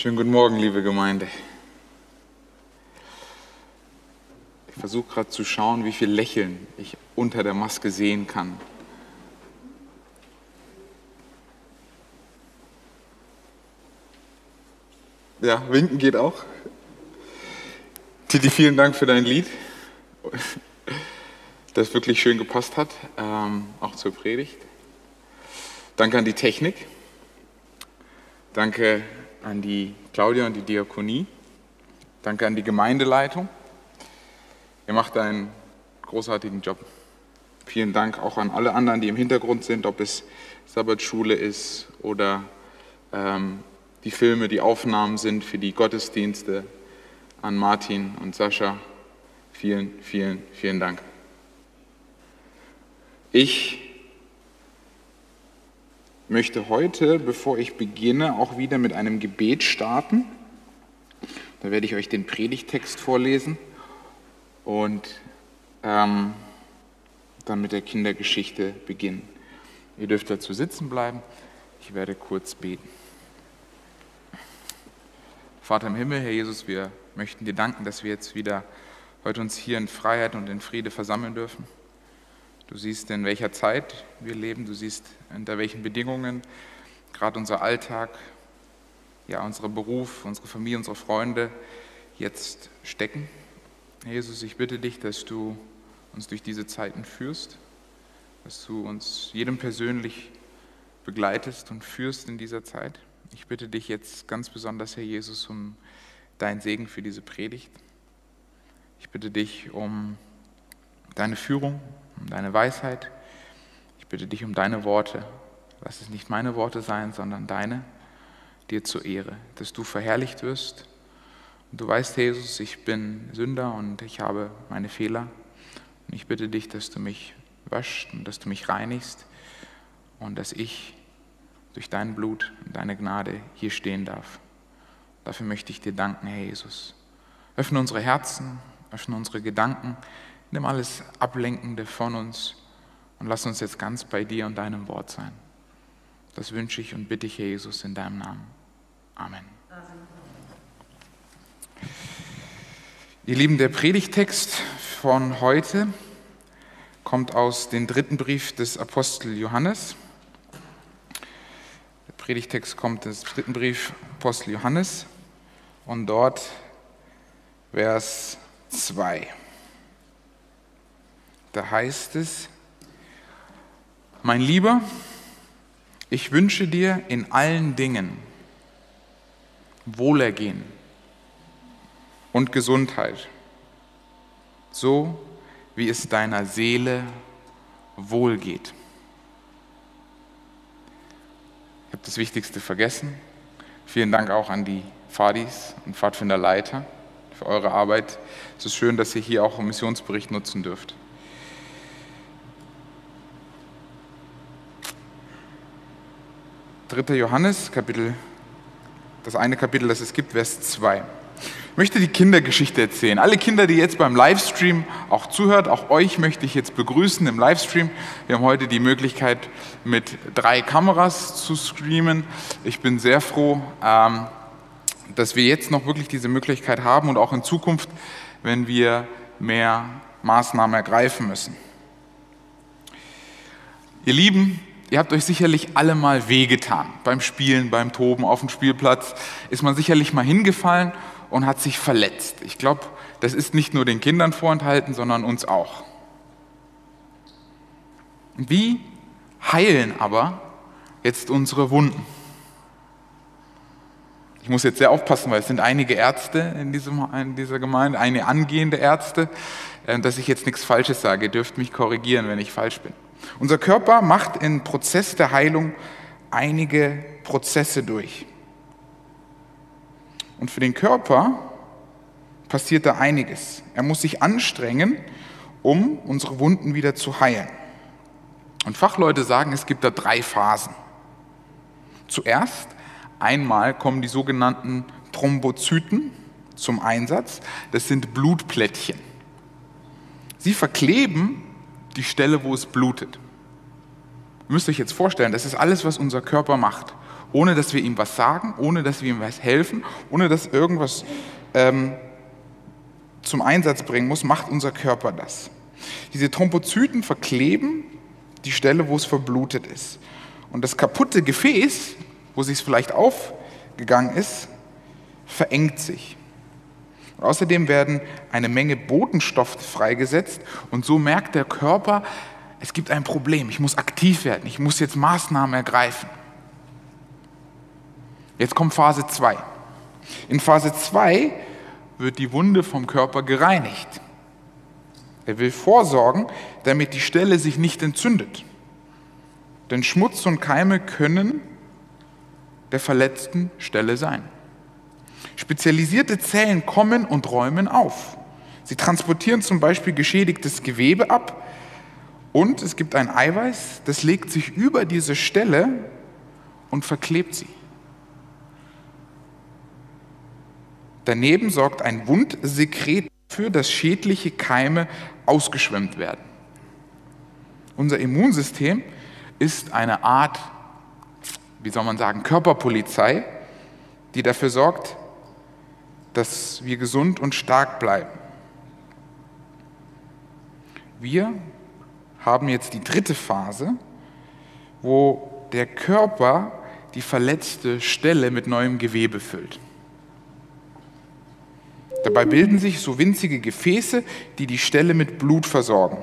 Schönen guten Morgen, liebe Gemeinde. Ich versuche gerade zu schauen, wie viel Lächeln ich unter der Maske sehen kann. Ja, winken geht auch. Titi, vielen Dank für dein Lied, das wirklich schön gepasst hat, ähm, auch zur Predigt. Danke an die Technik. Danke an die Claudia und die Diakonie. Danke an die Gemeindeleitung. Ihr macht einen großartigen Job. Vielen Dank auch an alle anderen, die im Hintergrund sind, ob es Sabbatschule ist oder ähm, die Filme, die Aufnahmen sind für die Gottesdienste. An Martin und Sascha. Vielen, vielen, vielen Dank. Ich möchte heute, bevor ich beginne, auch wieder mit einem Gebet starten. Da werde ich euch den Predigtext vorlesen und ähm, dann mit der Kindergeschichte beginnen. Ihr dürft dazu sitzen bleiben. Ich werde kurz beten. Vater im Himmel, Herr Jesus, wir möchten dir danken, dass wir jetzt wieder heute uns hier in Freiheit und in Friede versammeln dürfen. Du siehst, in welcher Zeit wir leben, du siehst, unter welchen Bedingungen gerade unser Alltag, ja, unser Beruf, unsere Familie, unsere Freunde jetzt stecken. Jesus, ich bitte dich, dass du uns durch diese Zeiten führst, dass du uns jedem persönlich begleitest und führst in dieser Zeit. Ich bitte dich jetzt ganz besonders, Herr Jesus, um deinen Segen für diese Predigt. Ich bitte dich um deine Führung, um deine Weisheit. Ich bitte dich um deine Worte. Lass es nicht meine Worte sein, sondern deine, dir zur Ehre, dass du verherrlicht wirst. Und du weißt, Jesus, ich bin Sünder und ich habe meine Fehler. Und ich bitte dich, dass du mich waschst und dass du mich reinigst und dass ich durch dein Blut und deine Gnade hier stehen darf. Dafür möchte ich dir danken, Herr Jesus. Öffne unsere Herzen, öffne unsere Gedanken, Nimm alles Ablenkende von uns und lass uns jetzt ganz bei dir und deinem Wort sein. Das wünsche ich und bitte ich, Jesus, in deinem Namen. Amen. Ihr Lieben, der Predigtext von heute kommt aus dem dritten Brief des Apostel Johannes. Der Predigtext kommt aus dem dritten Brief Apostel Johannes und dort Vers 2 da heißt es, mein Lieber, ich wünsche dir in allen Dingen Wohlergehen und Gesundheit, so wie es deiner Seele wohlgeht. Ich habe das Wichtigste vergessen. Vielen Dank auch an die Fadis und Pfadfinderleiter für eure Arbeit. Es ist schön, dass ihr hier auch einen Missionsbericht nutzen dürft. 3. Johannes, Kapitel, das eine Kapitel, das es gibt, Vers 2. Ich möchte die Kindergeschichte erzählen. Alle Kinder, die jetzt beim Livestream auch zuhört, auch euch möchte ich jetzt begrüßen im Livestream. Wir haben heute die Möglichkeit, mit drei Kameras zu streamen. Ich bin sehr froh, ähm, dass wir jetzt noch wirklich diese Möglichkeit haben und auch in Zukunft, wenn wir mehr Maßnahmen ergreifen müssen. Ihr Lieben, Ihr habt euch sicherlich alle mal wehgetan. Beim Spielen, beim Toben auf dem Spielplatz ist man sicherlich mal hingefallen und hat sich verletzt. Ich glaube, das ist nicht nur den Kindern vorenthalten, sondern uns auch. Wie heilen aber jetzt unsere Wunden? Ich muss jetzt sehr aufpassen, weil es sind einige Ärzte in, diesem, in dieser Gemeinde, eine angehende Ärzte, äh, dass ich jetzt nichts Falsches sage. Ihr dürft mich korrigieren, wenn ich falsch bin. Unser Körper macht im Prozess der Heilung einige Prozesse durch. Und für den Körper passiert da einiges. Er muss sich anstrengen, um unsere Wunden wieder zu heilen. Und Fachleute sagen, es gibt da drei Phasen. Zuerst einmal kommen die sogenannten Thrombozyten zum Einsatz. Das sind Blutplättchen. Sie verkleben die Stelle, wo es blutet. Ihr müsst euch jetzt vorstellen, das ist alles, was unser Körper macht, ohne dass wir ihm was sagen, ohne dass wir ihm was helfen, ohne dass irgendwas ähm, zum Einsatz bringen muss, macht unser Körper das. Diese Thrombozyten verkleben die Stelle, wo es verblutet ist. Und das kaputte Gefäß, wo sich es vielleicht aufgegangen ist, verengt sich. Und außerdem werden eine Menge Botenstoffe freigesetzt und so merkt der Körper, es gibt ein Problem, ich muss aktiv werden, ich muss jetzt Maßnahmen ergreifen. Jetzt kommt Phase 2. In Phase 2 wird die Wunde vom Körper gereinigt. Er will vorsorgen, damit die Stelle sich nicht entzündet. Denn Schmutz und Keime können der verletzten Stelle sein. Spezialisierte Zellen kommen und räumen auf. Sie transportieren zum Beispiel geschädigtes Gewebe ab und es gibt ein Eiweiß, das legt sich über diese Stelle und verklebt sie. Daneben sorgt ein Wundsekret dafür, dass schädliche Keime ausgeschwemmt werden. Unser Immunsystem ist eine Art, wie soll man sagen, Körperpolizei, die dafür sorgt, dass wir gesund und stark bleiben. Wir haben jetzt die dritte Phase, wo der Körper die verletzte Stelle mit neuem Gewebe füllt. Dabei bilden sich so winzige Gefäße, die die Stelle mit Blut versorgen.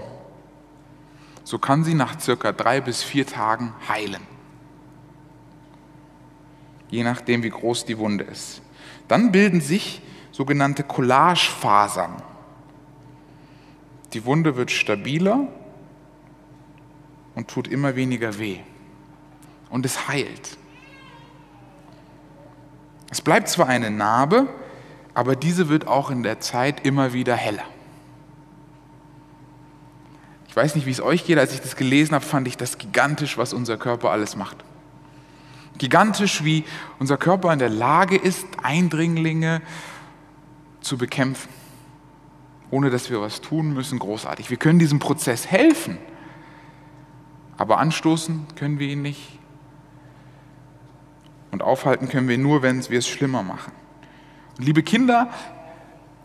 So kann sie nach circa drei bis vier Tagen heilen. Je nachdem, wie groß die Wunde ist. Dann bilden sich sogenannte Collagefasern. Die Wunde wird stabiler und tut immer weniger weh. Und es heilt. Es bleibt zwar eine Narbe, aber diese wird auch in der Zeit immer wieder heller. Ich weiß nicht, wie es euch geht, als ich das gelesen habe, fand ich das gigantisch, was unser Körper alles macht. Gigantisch, wie unser Körper in der Lage ist, Eindringlinge zu bekämpfen, ohne dass wir was tun müssen, großartig. Wir können diesem Prozess helfen, aber anstoßen können wir ihn nicht. Und aufhalten können wir nur, wenn wir es schlimmer machen. Liebe Kinder,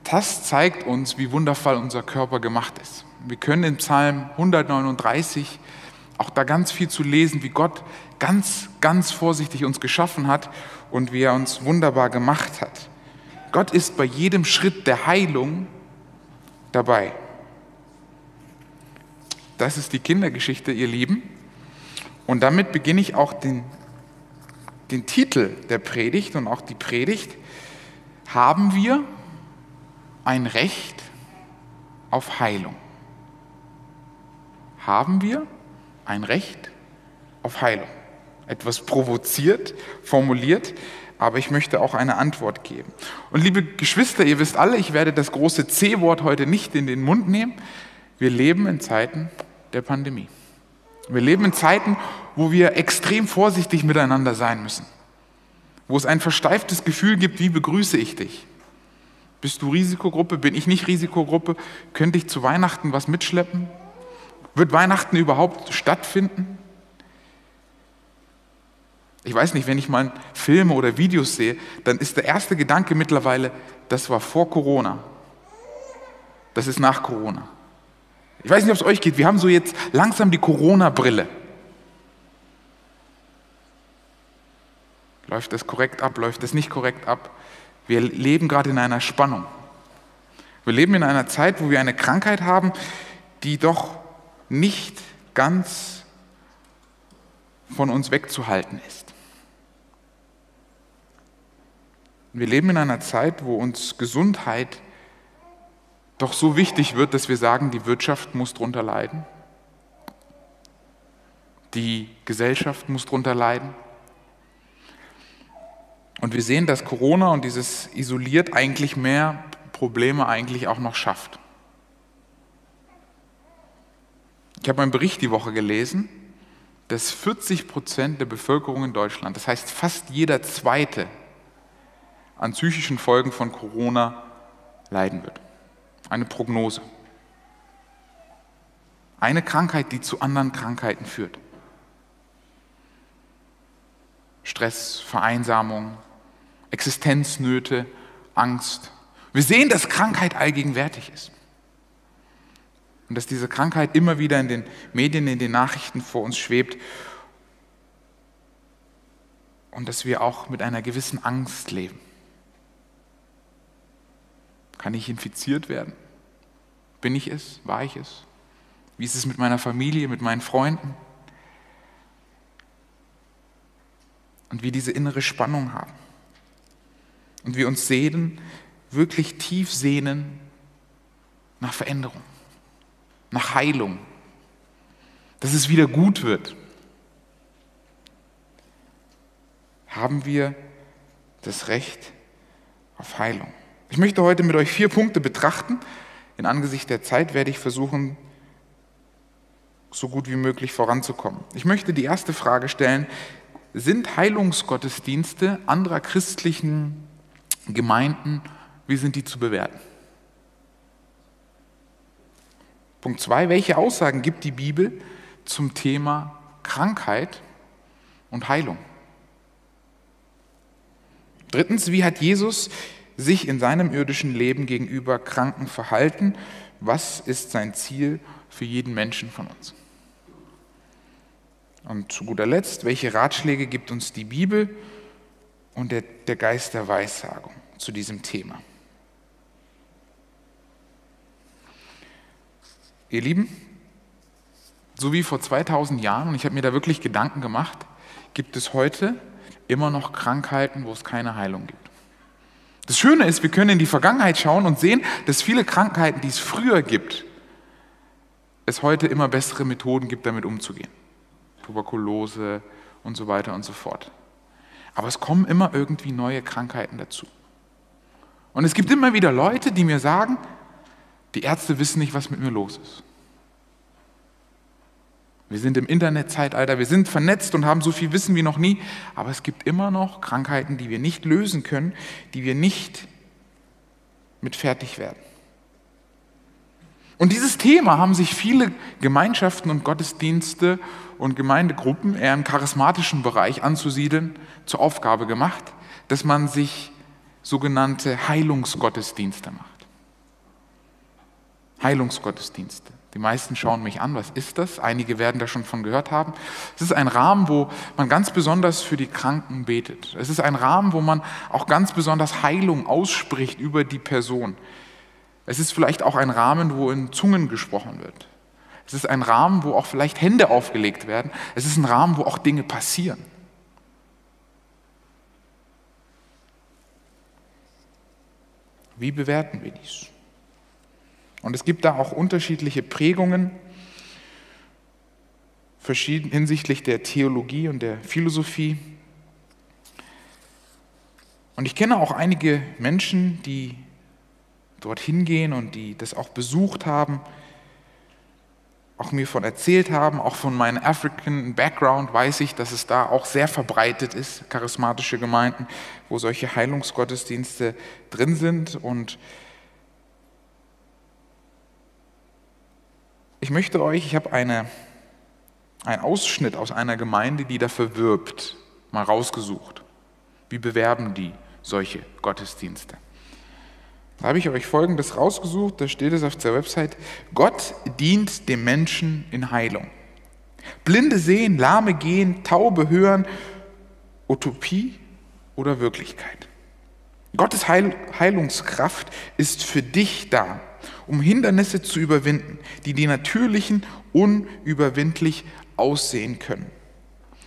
das zeigt uns, wie wundervoll unser Körper gemacht ist. Wir können in Psalm 139 auch da ganz viel zu lesen, wie Gott ganz, ganz vorsichtig uns geschaffen hat und wie er uns wunderbar gemacht hat. Gott ist bei jedem Schritt der Heilung dabei. Das ist die Kindergeschichte, ihr Lieben. Und damit beginne ich auch den, den Titel der Predigt und auch die Predigt haben wir ein Recht auf Heilung? Haben wir ein Recht auf Heilung? Etwas provoziert, formuliert, aber ich möchte auch eine Antwort geben. Und liebe Geschwister, ihr wisst alle, ich werde das große C-Wort heute nicht in den Mund nehmen. Wir leben in Zeiten der Pandemie. Wir leben in Zeiten, wo wir extrem vorsichtig miteinander sein müssen wo es ein versteiftes Gefühl gibt, wie begrüße ich dich? Bist du Risikogruppe? Bin ich nicht Risikogruppe? Könnte ich zu Weihnachten was mitschleppen? Wird Weihnachten überhaupt stattfinden? Ich weiß nicht, wenn ich mal Filme oder Videos sehe, dann ist der erste Gedanke mittlerweile, das war vor Corona. Das ist nach Corona. Ich weiß nicht, ob es euch geht. Wir haben so jetzt langsam die Corona-Brille. Läuft es korrekt ab? Läuft es nicht korrekt ab? Wir leben gerade in einer Spannung. Wir leben in einer Zeit, wo wir eine Krankheit haben, die doch nicht ganz von uns wegzuhalten ist. Wir leben in einer Zeit, wo uns Gesundheit doch so wichtig wird, dass wir sagen, die Wirtschaft muss darunter leiden, die Gesellschaft muss darunter leiden, und wir sehen, dass Corona und dieses isoliert eigentlich mehr Probleme eigentlich auch noch schafft. Ich habe einen Bericht die Woche gelesen, dass 40 Prozent der Bevölkerung in Deutschland, das heißt fast jeder Zweite, an psychischen Folgen von Corona leiden wird. Eine Prognose. Eine Krankheit, die zu anderen Krankheiten führt. Stress, Vereinsamung, Existenznöte, Angst. Wir sehen, dass Krankheit allgegenwärtig ist. Und dass diese Krankheit immer wieder in den Medien, in den Nachrichten vor uns schwebt. Und dass wir auch mit einer gewissen Angst leben. Kann ich infiziert werden? Bin ich es? War ich es? Wie ist es mit meiner Familie, mit meinen Freunden? Und wie diese innere Spannung haben. Und wir uns sehnen, wirklich tief sehnen nach Veränderung, nach Heilung, dass es wieder gut wird. Haben wir das Recht auf Heilung? Ich möchte heute mit euch vier Punkte betrachten. In Angesicht der Zeit werde ich versuchen, so gut wie möglich voranzukommen. Ich möchte die erste Frage stellen, sind Heilungsgottesdienste anderer christlichen Gemeinden, wie sind die zu bewerten? Punkt zwei, welche Aussagen gibt die Bibel zum Thema Krankheit und Heilung? Drittens, wie hat Jesus sich in seinem irdischen Leben gegenüber Kranken verhalten? Was ist sein Ziel für jeden Menschen von uns? Und zu guter Letzt, welche Ratschläge gibt uns die Bibel und der, der Geist der Weissagung zu diesem Thema? Ihr Lieben, so wie vor 2000 Jahren, und ich habe mir da wirklich Gedanken gemacht, gibt es heute immer noch Krankheiten, wo es keine Heilung gibt. Das Schöne ist, wir können in die Vergangenheit schauen und sehen, dass viele Krankheiten, die es früher gibt, es heute immer bessere Methoden gibt, damit umzugehen. Tuberkulose und so weiter und so fort. Aber es kommen immer irgendwie neue Krankheiten dazu. Und es gibt immer wieder Leute, die mir sagen, die Ärzte wissen nicht, was mit mir los ist. Wir sind im Internetzeitalter, wir sind vernetzt und haben so viel Wissen wie noch nie, aber es gibt immer noch Krankheiten, die wir nicht lösen können, die wir nicht mit fertig werden. Und dieses Thema haben sich viele Gemeinschaften und Gottesdienste und Gemeindegruppen eher im charismatischen Bereich anzusiedeln zur Aufgabe gemacht, dass man sich sogenannte Heilungsgottesdienste macht. Heilungsgottesdienste. Die meisten schauen mich an, was ist das? Einige werden da schon von gehört haben. Es ist ein Rahmen, wo man ganz besonders für die Kranken betet. Es ist ein Rahmen, wo man auch ganz besonders Heilung ausspricht über die Person. Es ist vielleicht auch ein Rahmen, wo in Zungen gesprochen wird. Es ist ein Rahmen, wo auch vielleicht Hände aufgelegt werden. Es ist ein Rahmen, wo auch Dinge passieren. Wie bewerten wir dies? Und es gibt da auch unterschiedliche Prägungen hinsichtlich der Theologie und der Philosophie. Und ich kenne auch einige Menschen, die dorthin gehen und die das auch besucht haben, auch mir von erzählt haben, auch von meinem African Background weiß ich, dass es da auch sehr verbreitet ist, charismatische Gemeinden, wo solche Heilungsgottesdienste drin sind und Ich möchte euch, ich habe eine, einen Ausschnitt aus einer Gemeinde, die dafür wirbt, mal rausgesucht. Wie bewerben die solche Gottesdienste? Da habe ich euch Folgendes rausgesucht, da steht es auf der Website, Gott dient dem Menschen in Heilung. Blinde sehen, Lahme gehen, Taube hören, Utopie oder Wirklichkeit. Gottes Heil Heilungskraft ist für dich da um Hindernisse zu überwinden, die die natürlichen unüberwindlich aussehen können.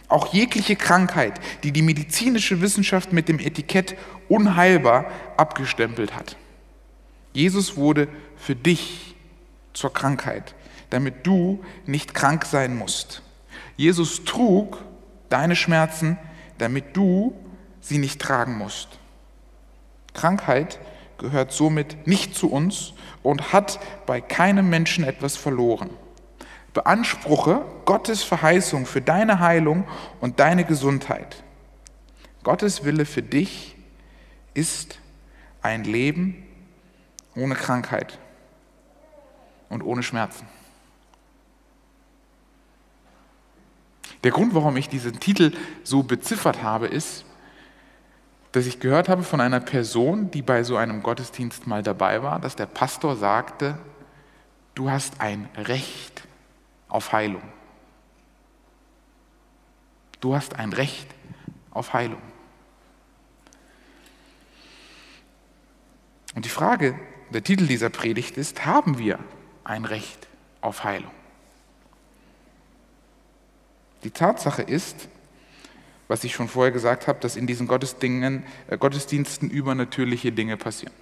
Auch jegliche Krankheit, die die medizinische Wissenschaft mit dem Etikett unheilbar abgestempelt hat. Jesus wurde für dich zur Krankheit, damit du nicht krank sein musst. Jesus trug deine Schmerzen, damit du sie nicht tragen musst. Krankheit gehört somit nicht zu uns und hat bei keinem Menschen etwas verloren. Beanspruche Gottes Verheißung für deine Heilung und deine Gesundheit. Gottes Wille für dich ist ein Leben ohne Krankheit und ohne Schmerzen. Der Grund, warum ich diesen Titel so beziffert habe, ist, dass ich gehört habe von einer Person, die bei so einem Gottesdienst mal dabei war, dass der Pastor sagte, du hast ein Recht auf Heilung. Du hast ein Recht auf Heilung. Und die Frage, der Titel dieser Predigt ist, haben wir ein Recht auf Heilung? Die Tatsache ist, was ich schon vorher gesagt habe, dass in diesen äh, Gottesdiensten übernatürliche Dinge passieren.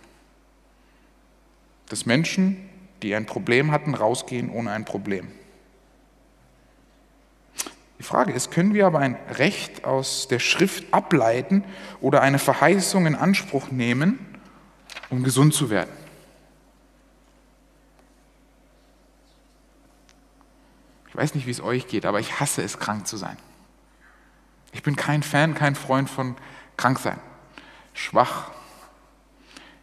Dass Menschen, die ein Problem hatten, rausgehen ohne ein Problem. Die Frage ist, können wir aber ein Recht aus der Schrift ableiten oder eine Verheißung in Anspruch nehmen, um gesund zu werden? Ich weiß nicht, wie es euch geht, aber ich hasse es, krank zu sein. Ich bin kein Fan, kein Freund von Kranksein. Schwach,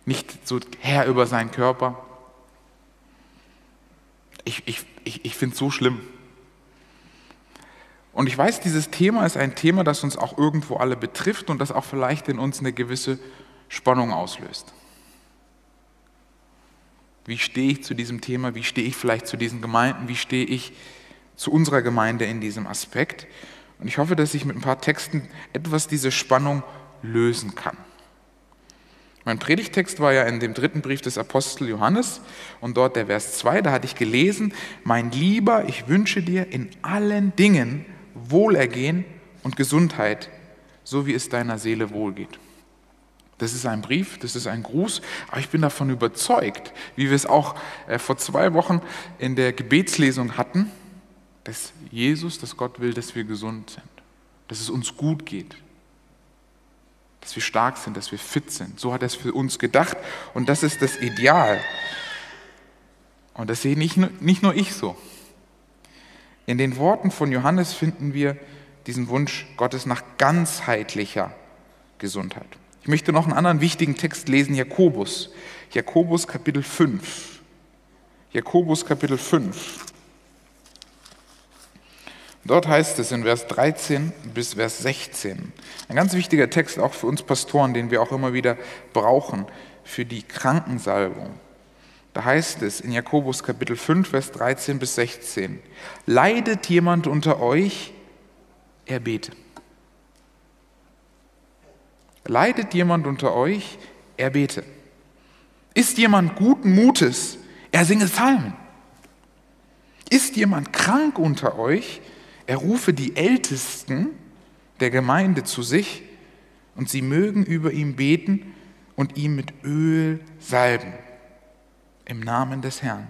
nicht so Herr über seinen Körper. Ich, ich, ich, ich finde es so schlimm. Und ich weiß, dieses Thema ist ein Thema, das uns auch irgendwo alle betrifft und das auch vielleicht in uns eine gewisse Spannung auslöst. Wie stehe ich zu diesem Thema? Wie stehe ich vielleicht zu diesen Gemeinden? Wie stehe ich zu unserer Gemeinde in diesem Aspekt? Und ich hoffe, dass ich mit ein paar Texten etwas diese Spannung lösen kann. Mein Predigtext war ja in dem dritten Brief des Apostel Johannes und dort der Vers 2, da hatte ich gelesen, mein Lieber, ich wünsche dir in allen Dingen Wohlergehen und Gesundheit, so wie es deiner Seele wohlgeht. Das ist ein Brief, das ist ein Gruß, aber ich bin davon überzeugt, wie wir es auch äh, vor zwei Wochen in der Gebetslesung hatten, dass Jesus, dass Gott will, dass wir gesund sind, dass es uns gut geht, dass wir stark sind, dass wir fit sind. So hat er es für uns gedacht und das ist das Ideal. Und das sehe nicht nur, nicht nur ich so. In den Worten von Johannes finden wir diesen Wunsch Gottes nach ganzheitlicher Gesundheit. Ich möchte noch einen anderen wichtigen Text lesen, Jakobus. Jakobus Kapitel 5. Jakobus Kapitel 5. Dort heißt es in Vers 13 bis Vers 16, ein ganz wichtiger Text auch für uns Pastoren, den wir auch immer wieder brauchen für die Krankensalbung. Da heißt es in Jakobus Kapitel 5, Vers 13 bis 16, leidet jemand unter euch, er bete. Leidet jemand unter euch, er bete. Ist jemand guten Mutes, er singe Psalmen. Ist jemand krank unter euch, er rufe die Ältesten der Gemeinde zu sich und sie mögen über ihn beten und ihm mit Öl salben im Namen des Herrn.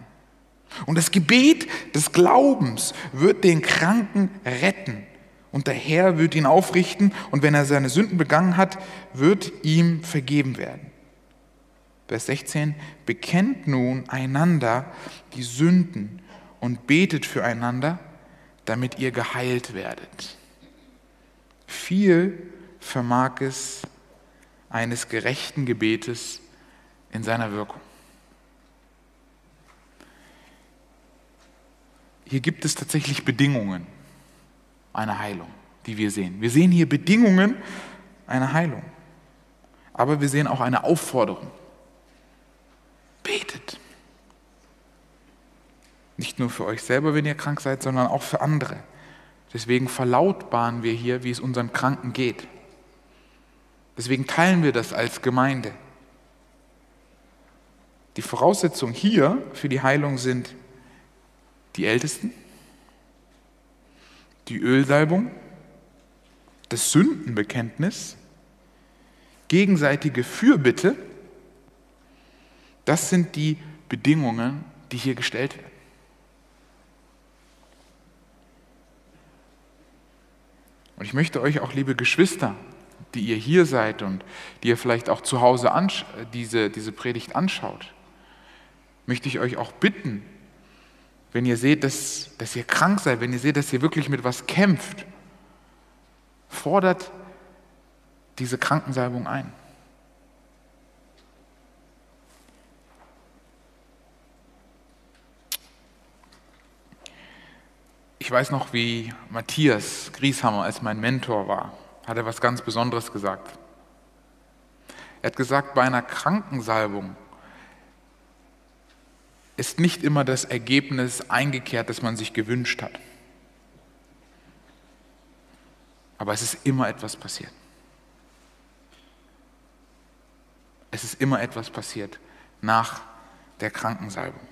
Und das Gebet des Glaubens wird den Kranken retten. Und der Herr wird ihn aufrichten und wenn er seine Sünden begangen hat, wird ihm vergeben werden. Vers 16, bekennt nun einander die Sünden und betet füreinander, damit ihr geheilt werdet. Viel vermag es eines gerechten Gebetes in seiner Wirkung. hier gibt es tatsächlich Bedingungen einer Heilung, die wir sehen. Wir sehen hier Bedingungen einer Heilung. Aber wir sehen auch eine Aufforderung. Betet. Nur für euch selber, wenn ihr krank seid, sondern auch für andere. Deswegen verlautbaren wir hier, wie es unseren Kranken geht. Deswegen teilen wir das als Gemeinde. Die Voraussetzungen hier für die Heilung sind die Ältesten, die Ölsalbung, das Sündenbekenntnis, gegenseitige Fürbitte, das sind die Bedingungen, die hier gestellt werden. Und ich möchte euch auch, liebe Geschwister, die ihr hier seid und die ihr vielleicht auch zu Hause diese, diese Predigt anschaut, möchte ich euch auch bitten, wenn ihr seht, dass, dass ihr krank seid, wenn ihr seht, dass ihr wirklich mit was kämpft, fordert diese Krankensalbung ein. Ich weiß noch, wie Matthias Grieshammer als mein Mentor war, hat er was ganz Besonderes gesagt. Er hat gesagt, bei einer Krankensalbung ist nicht immer das Ergebnis eingekehrt, das man sich gewünscht hat. Aber es ist immer etwas passiert. Es ist immer etwas passiert nach der Krankensalbung.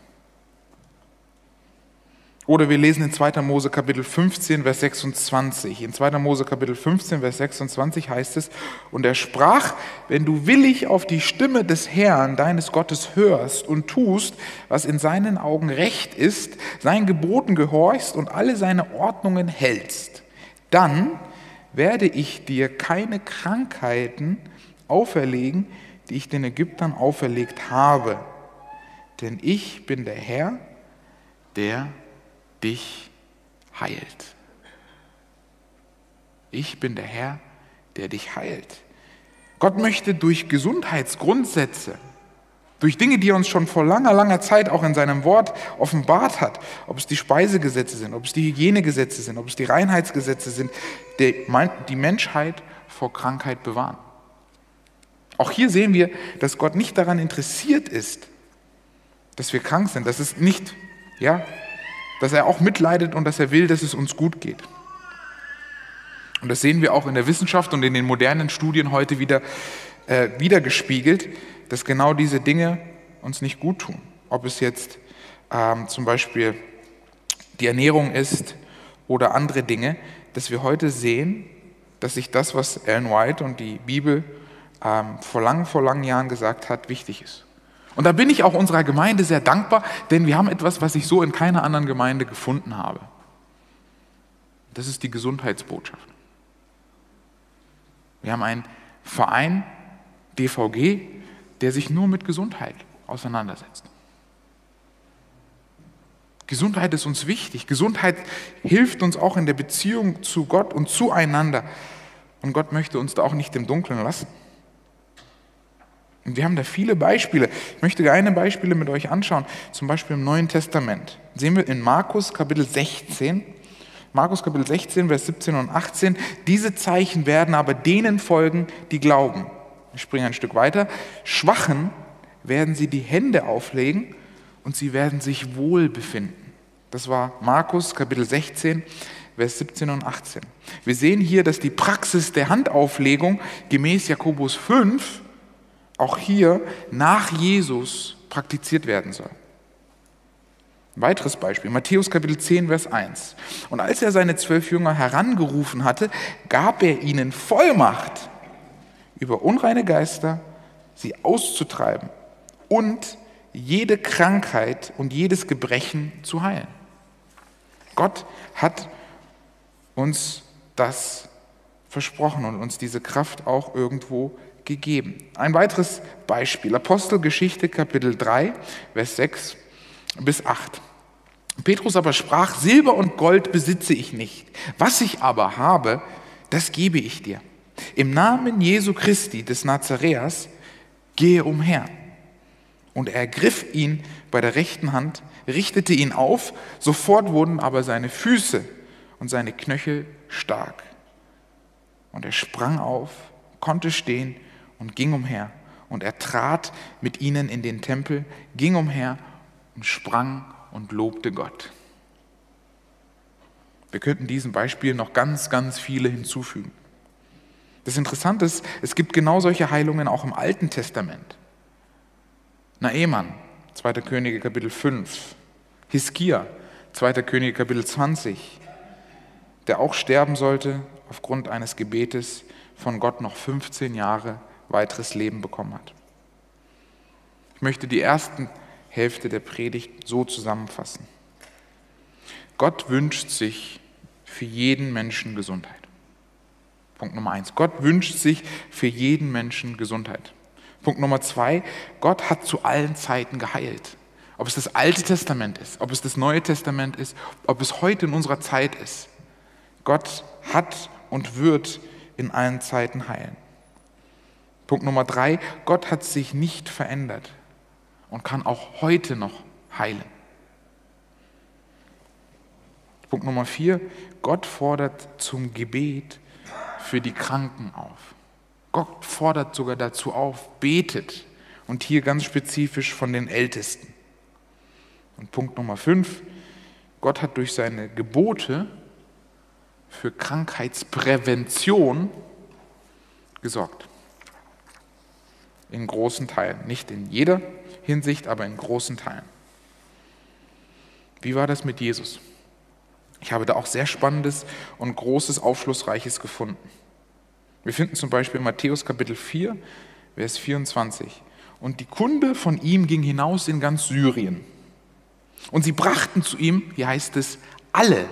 Oder wir lesen in 2. Mose Kapitel 15, Vers 26. In 2. Mose Kapitel 15, Vers 26 heißt es, und er sprach, wenn du willig auf die Stimme des Herrn, deines Gottes, hörst und tust, was in seinen Augen recht ist, seinen Geboten gehorchst und alle seine Ordnungen hältst, dann werde ich dir keine Krankheiten auferlegen, die ich den Ägyptern auferlegt habe. Denn ich bin der Herr, der dich heilt. Ich bin der Herr, der dich heilt. Gott möchte durch Gesundheitsgrundsätze, durch Dinge, die er uns schon vor langer, langer Zeit auch in seinem Wort offenbart hat, ob es die Speisegesetze sind, ob es die Hygienegesetze sind, ob es die Reinheitsgesetze sind, die Menschheit vor Krankheit bewahren. Auch hier sehen wir, dass Gott nicht daran interessiert ist, dass wir krank sind. Das ist nicht, ja, dass er auch mitleidet und dass er will, dass es uns gut geht. Und das sehen wir auch in der Wissenschaft und in den modernen Studien heute wieder äh, wiedergespiegelt, dass genau diese Dinge uns nicht gut tun. Ob es jetzt ähm, zum Beispiel die Ernährung ist oder andere Dinge, dass wir heute sehen, dass sich das, was Ellen White und die Bibel ähm, vor langen, vor langen Jahren gesagt hat, wichtig ist. Und da bin ich auch unserer Gemeinde sehr dankbar, denn wir haben etwas, was ich so in keiner anderen Gemeinde gefunden habe. Das ist die Gesundheitsbotschaft. Wir haben einen Verein, DVG, der sich nur mit Gesundheit auseinandersetzt. Gesundheit ist uns wichtig. Gesundheit hilft uns auch in der Beziehung zu Gott und zueinander. Und Gott möchte uns da auch nicht im Dunkeln lassen. Und wir haben da viele Beispiele. Ich möchte eine Beispiele mit euch anschauen. Zum Beispiel im Neuen Testament. Sehen wir in Markus Kapitel 16. Markus Kapitel 16, Vers 17 und 18. Diese Zeichen werden aber denen folgen, die glauben. Ich springe ein Stück weiter. Schwachen werden sie die Hände auflegen und sie werden sich wohl befinden. Das war Markus Kapitel 16, Vers 17 und 18. Wir sehen hier, dass die Praxis der Handauflegung gemäß Jakobus 5 auch hier nach Jesus praktiziert werden soll. Ein weiteres Beispiel, Matthäus Kapitel 10, Vers 1. Und als er seine zwölf Jünger herangerufen hatte, gab er ihnen Vollmacht, über unreine Geister sie auszutreiben und jede Krankheit und jedes Gebrechen zu heilen. Gott hat uns das versprochen und uns diese Kraft auch irgendwo gegeben. Ein weiteres Beispiel, Apostelgeschichte Kapitel 3, Vers 6 bis 8. Petrus aber sprach, Silber und Gold besitze ich nicht, was ich aber habe, das gebe ich dir. Im Namen Jesu Christi des Nazareas gehe umher. Und er ergriff ihn bei der rechten Hand, richtete ihn auf, sofort wurden aber seine Füße und seine Knöchel stark. Und er sprang auf, konnte stehen und ging umher. Und er trat mit ihnen in den Tempel, ging umher und sprang und lobte Gott. Wir könnten diesem Beispiel noch ganz, ganz viele hinzufügen. Das Interessante ist, es gibt genau solche Heilungen auch im Alten Testament. Naemann, 2. Könige Kapitel 5. Hiskia, 2. Könige Kapitel 20, der auch sterben sollte aufgrund eines Gebetes von Gott noch 15 Jahre weiteres Leben bekommen hat. Ich möchte die ersten Hälfte der Predigt so zusammenfassen. Gott wünscht sich für jeden Menschen Gesundheit. Punkt Nummer eins. Gott wünscht sich für jeden Menschen Gesundheit. Punkt Nummer zwei. Gott hat zu allen Zeiten geheilt. Ob es das Alte Testament ist, ob es das Neue Testament ist, ob es heute in unserer Zeit ist. Gott hat und wird in allen Zeiten heilen. Punkt Nummer drei, Gott hat sich nicht verändert und kann auch heute noch heilen. Punkt Nummer vier, Gott fordert zum Gebet für die Kranken auf. Gott fordert sogar dazu auf, betet. Und hier ganz spezifisch von den Ältesten. Und Punkt Nummer fünf, Gott hat durch seine Gebote für Krankheitsprävention gesorgt. In großen Teilen. Nicht in jeder Hinsicht, aber in großen Teilen. Wie war das mit Jesus? Ich habe da auch sehr Spannendes und Großes, Aufschlussreiches gefunden. Wir finden zum Beispiel Matthäus Kapitel 4, Vers 24. Und die Kunde von ihm ging hinaus in ganz Syrien. Und sie brachten zu ihm, hier heißt es, alle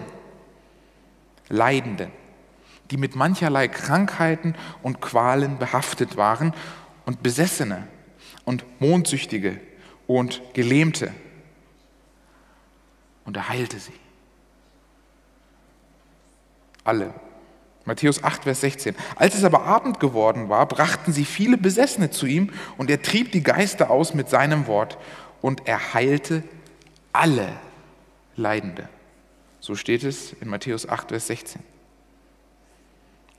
Leidenden, die mit mancherlei Krankheiten und Qualen behaftet waren und Besessene und Mondsüchtige und Gelähmte. Und er heilte sie. Alle. Matthäus 8, Vers 16. Als es aber Abend geworden war, brachten sie viele Besessene zu ihm und er trieb die Geister aus mit seinem Wort und er heilte alle Leidende. So steht es in Matthäus 8, Vers 16.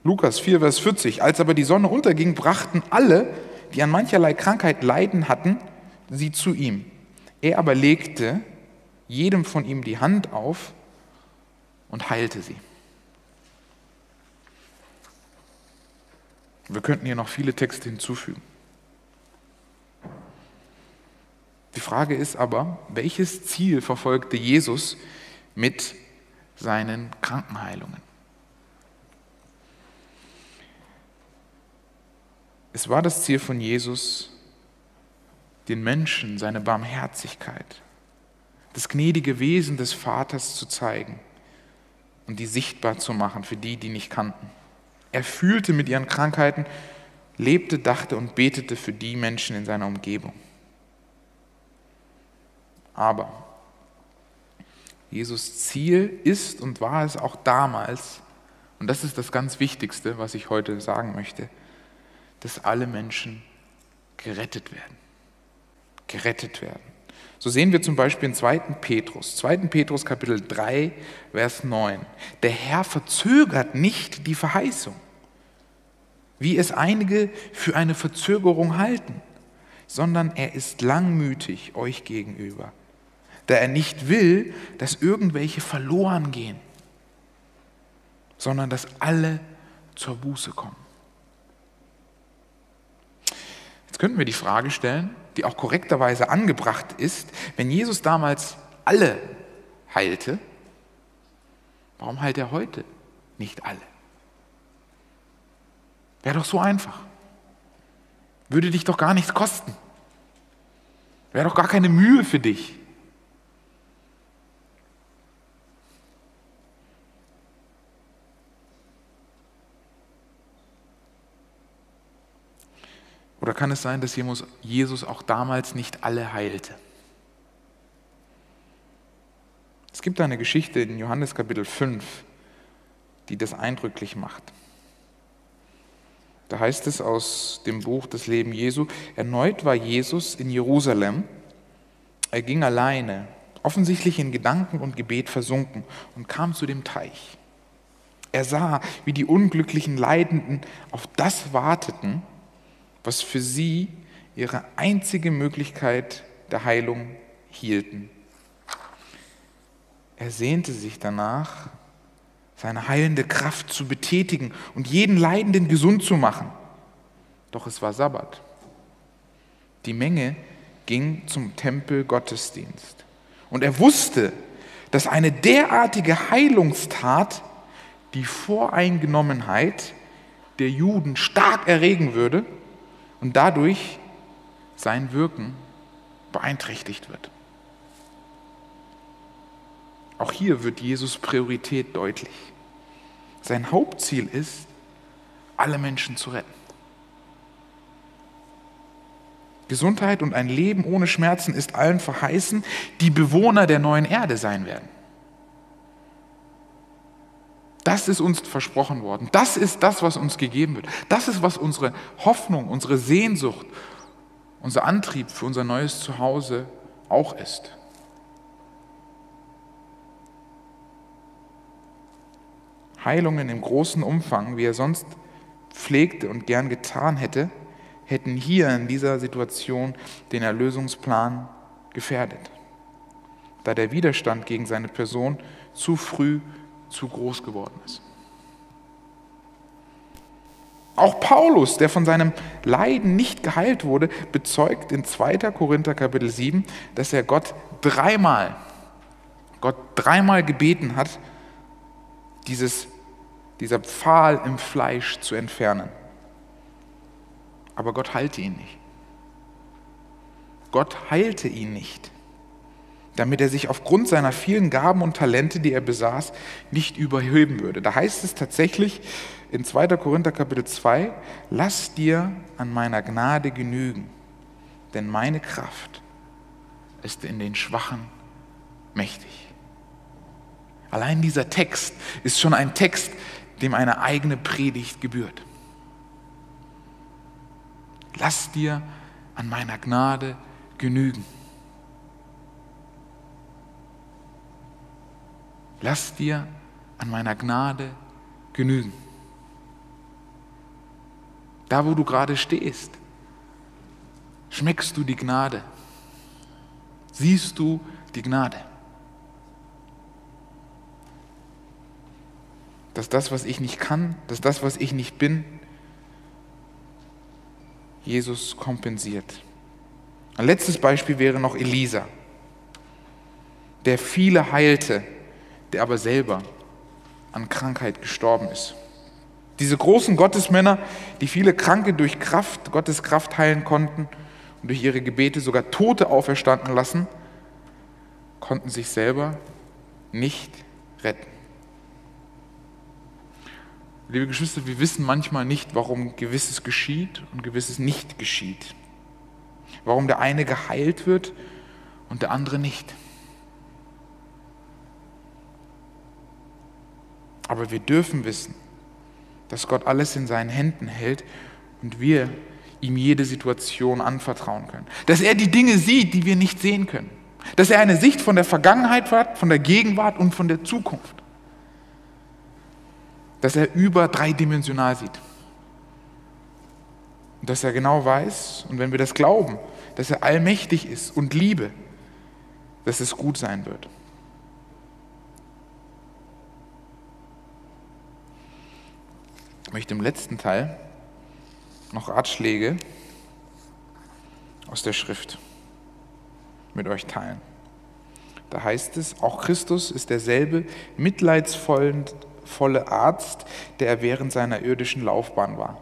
Lukas 4, Vers 40. Als aber die Sonne unterging, brachten alle, die an mancherlei Krankheit leiden hatten, sie zu ihm. Er aber legte jedem von ihm die Hand auf und heilte sie. Wir könnten hier noch viele Texte hinzufügen. Die Frage ist aber, welches Ziel verfolgte Jesus mit seinen Krankenheilungen? Es war das Ziel von Jesus, den Menschen seine Barmherzigkeit, das gnädige Wesen des Vaters zu zeigen und die sichtbar zu machen für die, die nicht kannten. Er fühlte mit ihren Krankheiten, lebte, dachte und betete für die Menschen in seiner Umgebung. Aber Jesus Ziel ist und war es auch damals, und das ist das ganz Wichtigste, was ich heute sagen möchte, dass alle Menschen gerettet werden. Gerettet werden. So sehen wir zum Beispiel in 2. Petrus, 2. Petrus Kapitel 3, Vers 9. Der Herr verzögert nicht die Verheißung, wie es einige für eine Verzögerung halten, sondern er ist langmütig euch gegenüber, da er nicht will, dass irgendwelche verloren gehen, sondern dass alle zur Buße kommen. Jetzt könnten wir die Frage stellen, die auch korrekterweise angebracht ist, wenn Jesus damals alle heilte, warum heilt er heute nicht alle? Wäre doch so einfach. Würde dich doch gar nichts kosten. Wäre doch gar keine Mühe für dich. Oder kann es sein, dass Jesus auch damals nicht alle heilte? Es gibt eine Geschichte in Johannes Kapitel 5, die das eindrücklich macht. Da heißt es aus dem Buch Das Leben Jesu, erneut war Jesus in Jerusalem. Er ging alleine, offensichtlich in Gedanken und Gebet versunken und kam zu dem Teich. Er sah, wie die unglücklichen Leidenden auf das warteten, was für sie ihre einzige Möglichkeit der Heilung hielten. Er sehnte sich danach, seine heilende Kraft zu betätigen und jeden Leidenden gesund zu machen. Doch es war Sabbat. Die Menge ging zum Tempel Gottesdienst. Und er wusste, dass eine derartige Heilungstat die Voreingenommenheit der Juden stark erregen würde und dadurch sein Wirken beeinträchtigt wird. Auch hier wird Jesus Priorität deutlich. Sein Hauptziel ist, alle Menschen zu retten. Gesundheit und ein Leben ohne Schmerzen ist allen verheißen, die Bewohner der neuen Erde sein werden. Das ist uns versprochen worden. Das ist das, was uns gegeben wird. Das ist, was unsere Hoffnung, unsere Sehnsucht, unser Antrieb für unser neues Zuhause auch ist. Heilungen im großen Umfang, wie er sonst pflegte und gern getan hätte, hätten hier in dieser Situation den Erlösungsplan gefährdet, da der Widerstand gegen seine Person zu früh zu groß geworden ist. Auch Paulus, der von seinem Leiden nicht geheilt wurde, bezeugt in 2. Korinther Kapitel 7, dass er Gott dreimal, Gott dreimal gebeten hat, dieses, dieser Pfahl im Fleisch zu entfernen. Aber Gott heilte ihn nicht. Gott heilte ihn nicht, damit er sich aufgrund seiner vielen Gaben und Talente, die er besaß, nicht überhöben würde. Da heißt es tatsächlich, in 2. Korinther Kapitel 2, lass dir an meiner Gnade genügen, denn meine Kraft ist in den Schwachen mächtig. Allein dieser Text ist schon ein Text, dem eine eigene Predigt gebührt. Lass dir an meiner Gnade genügen. Lass dir an meiner Gnade genügen da wo du gerade stehst, schmeckst du die Gnade, siehst du die Gnade. Dass das, was ich nicht kann, dass das, was ich nicht bin, Jesus kompensiert. Ein letztes Beispiel wäre noch Elisa, der viele heilte, der aber selber an Krankheit gestorben ist. Diese großen Gottesmänner, die viele Kranke durch Kraft, Gottes Kraft heilen konnten und durch ihre Gebete sogar Tote auferstanden lassen, konnten sich selber nicht retten. Liebe Geschwister, wir wissen manchmal nicht, warum gewisses geschieht und gewisses nicht geschieht. Warum der eine geheilt wird und der andere nicht. Aber wir dürfen wissen, dass Gott alles in seinen Händen hält und wir ihm jede Situation anvertrauen können. Dass er die Dinge sieht, die wir nicht sehen können. Dass er eine Sicht von der Vergangenheit hat, von der Gegenwart und von der Zukunft. Dass er über dreidimensional sieht. Und dass er genau weiß, und wenn wir das glauben, dass er allmächtig ist und Liebe, dass es gut sein wird. Möchte im letzten Teil noch Ratschläge aus der Schrift mit euch teilen. Da heißt es, auch Christus ist derselbe mitleidsvolle Arzt, der er während seiner irdischen Laufbahn war.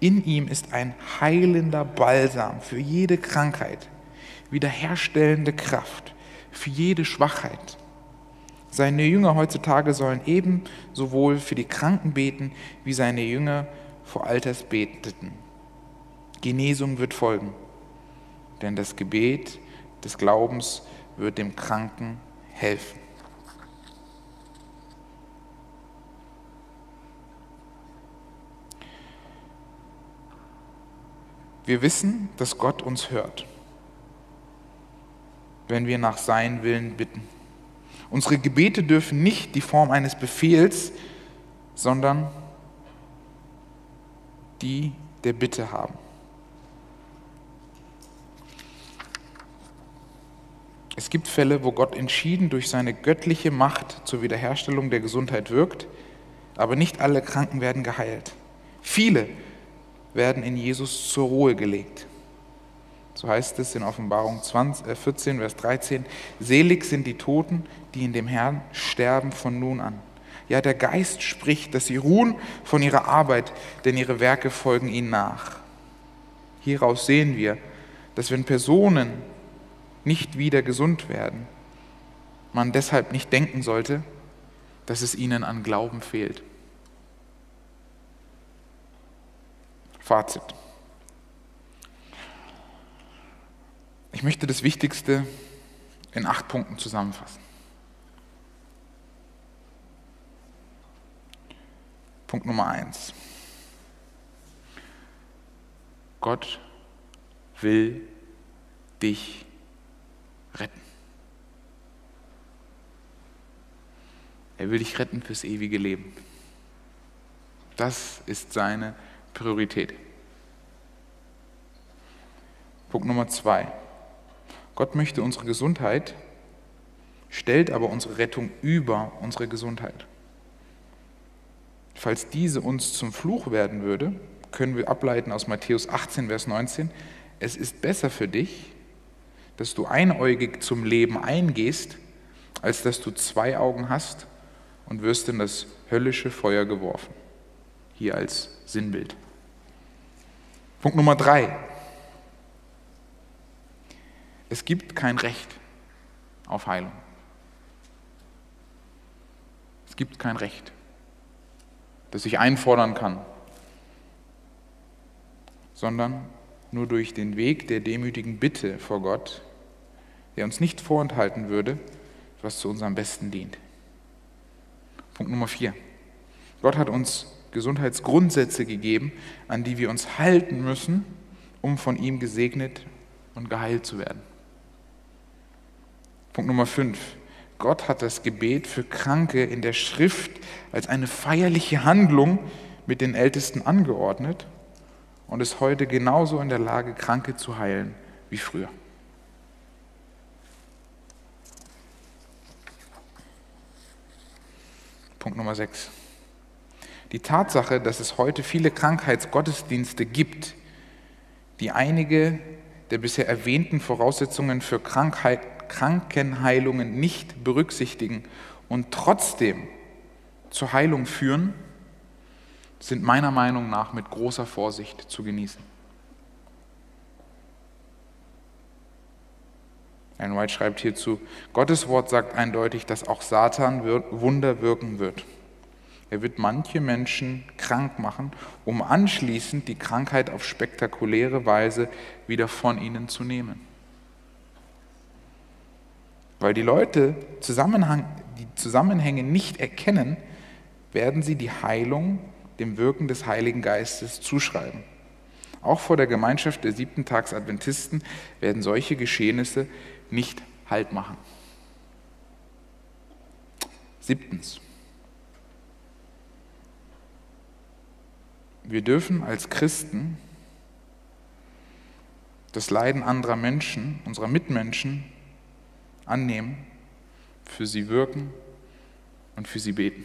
In ihm ist ein heilender Balsam für jede Krankheit, wiederherstellende Kraft für jede Schwachheit seine Jünger heutzutage sollen eben sowohl für die Kranken beten, wie seine Jünger vor Alters beteten. Genesung wird folgen, denn das Gebet des Glaubens wird dem Kranken helfen. Wir wissen, dass Gott uns hört, wenn wir nach seinem Willen bitten. Unsere Gebete dürfen nicht die Form eines Befehls, sondern die der Bitte haben. Es gibt Fälle, wo Gott entschieden durch seine göttliche Macht zur Wiederherstellung der Gesundheit wirkt, aber nicht alle Kranken werden geheilt. Viele werden in Jesus zur Ruhe gelegt. So heißt es in Offenbarung 20, 14, äh, Vers 13, selig sind die Toten, die in dem Herrn sterben von nun an. Ja, der Geist spricht, dass sie ruhen von ihrer Arbeit, denn ihre Werke folgen ihnen nach. Hieraus sehen wir, dass wenn Personen nicht wieder gesund werden, man deshalb nicht denken sollte, dass es ihnen an Glauben fehlt. Fazit. Ich möchte das Wichtigste in acht Punkten zusammenfassen. Punkt Nummer eins. Gott will dich retten. Er will dich retten fürs ewige Leben. Das ist seine Priorität. Punkt Nummer zwei. Gott möchte unsere Gesundheit, stellt aber unsere Rettung über unsere Gesundheit. Falls diese uns zum Fluch werden würde, können wir ableiten aus Matthäus 18, Vers 19, es ist besser für dich, dass du einäugig zum Leben eingehst, als dass du zwei Augen hast und wirst in das höllische Feuer geworfen. Hier als Sinnbild. Punkt Nummer drei. Es gibt kein Recht auf Heilung. Es gibt kein Recht, das ich einfordern kann, sondern nur durch den Weg der demütigen Bitte vor Gott, der uns nicht vorenthalten würde, was zu unserem Besten dient. Punkt Nummer vier. Gott hat uns Gesundheitsgrundsätze gegeben, an die wir uns halten müssen, um von ihm gesegnet und geheilt zu werden. Punkt Nummer fünf. Gott hat das Gebet für Kranke in der Schrift als eine feierliche Handlung mit den Ältesten angeordnet und ist heute genauso in der Lage, Kranke zu heilen wie früher. Punkt Nummer 6. Die Tatsache, dass es heute viele Krankheitsgottesdienste gibt, die einige der bisher erwähnten Voraussetzungen für Krankheit, Krankenheilungen nicht berücksichtigen und trotzdem zur Heilung führen, sind meiner Meinung nach mit großer Vorsicht zu genießen. Ein White schreibt hierzu, Gottes Wort sagt eindeutig, dass auch Satan Wunder wirken wird. Er wird manche Menschen krank machen, um anschließend die Krankheit auf spektakuläre Weise wieder von ihnen zu nehmen. Weil die Leute Zusammenhang, die Zusammenhänge nicht erkennen, werden sie die Heilung dem Wirken des Heiligen Geistes zuschreiben. Auch vor der Gemeinschaft der siebten Tags Adventisten werden solche Geschehnisse nicht Halt machen. Siebtens. Wir dürfen als Christen das Leiden anderer Menschen, unserer Mitmenschen annehmen, für sie wirken und für sie beten.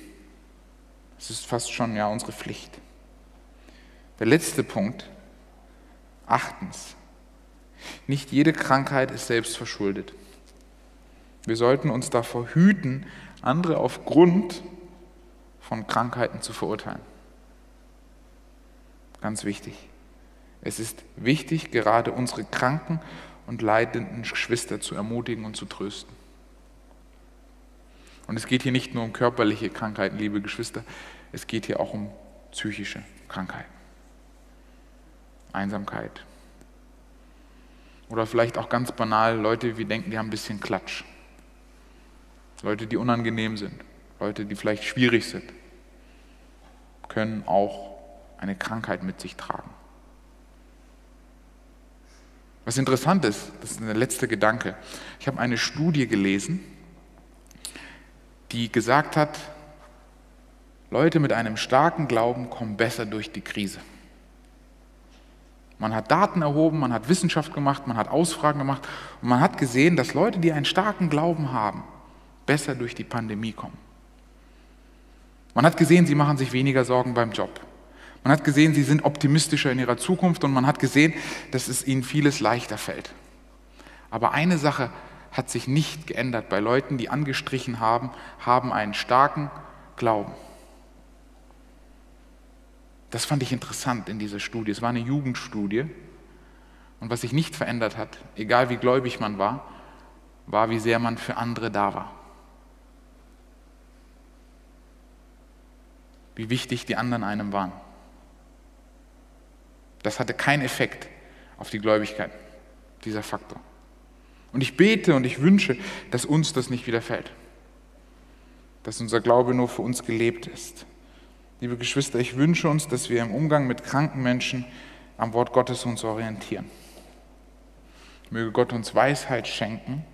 Das ist fast schon ja unsere Pflicht. Der letzte Punkt. Achtens. Nicht jede Krankheit ist selbst verschuldet. Wir sollten uns davor hüten, andere aufgrund von Krankheiten zu verurteilen. Ganz wichtig. Es ist wichtig, gerade unsere kranken und leidenden Geschwister zu ermutigen und zu trösten. Und es geht hier nicht nur um körperliche Krankheiten, liebe Geschwister, es geht hier auch um psychische Krankheiten. Einsamkeit. Oder vielleicht auch ganz banal Leute, die denken, die haben ein bisschen Klatsch. Leute, die unangenehm sind. Leute, die vielleicht schwierig sind, können auch eine Krankheit mit sich tragen. Was interessant ist, das ist der letzte Gedanke. Ich habe eine Studie gelesen, die gesagt hat, Leute mit einem starken Glauben kommen besser durch die Krise. Man hat Daten erhoben, man hat Wissenschaft gemacht, man hat Ausfragen gemacht und man hat gesehen, dass Leute, die einen starken Glauben haben, besser durch die Pandemie kommen. Man hat gesehen, sie machen sich weniger Sorgen beim Job. Man hat gesehen, sie sind optimistischer in ihrer Zukunft und man hat gesehen, dass es ihnen vieles leichter fällt. Aber eine Sache hat sich nicht geändert bei Leuten, die angestrichen haben, haben einen starken Glauben. Das fand ich interessant in dieser Studie. Es war eine Jugendstudie. Und was sich nicht verändert hat, egal wie gläubig man war, war, wie sehr man für andere da war. Wie wichtig die anderen einem waren. Das hatte keinen Effekt auf die Gläubigkeit, dieser Faktor. Und ich bete und ich wünsche, dass uns das nicht widerfällt. Dass unser Glaube nur für uns gelebt ist. Liebe Geschwister, ich wünsche uns, dass wir im Umgang mit kranken Menschen am Wort Gottes uns orientieren. Möge Gott uns Weisheit schenken,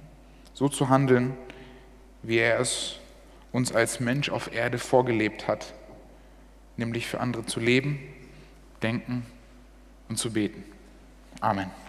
so zu handeln, wie er es uns als Mensch auf Erde vorgelebt hat, nämlich für andere zu leben, denken und zu beten. Amen.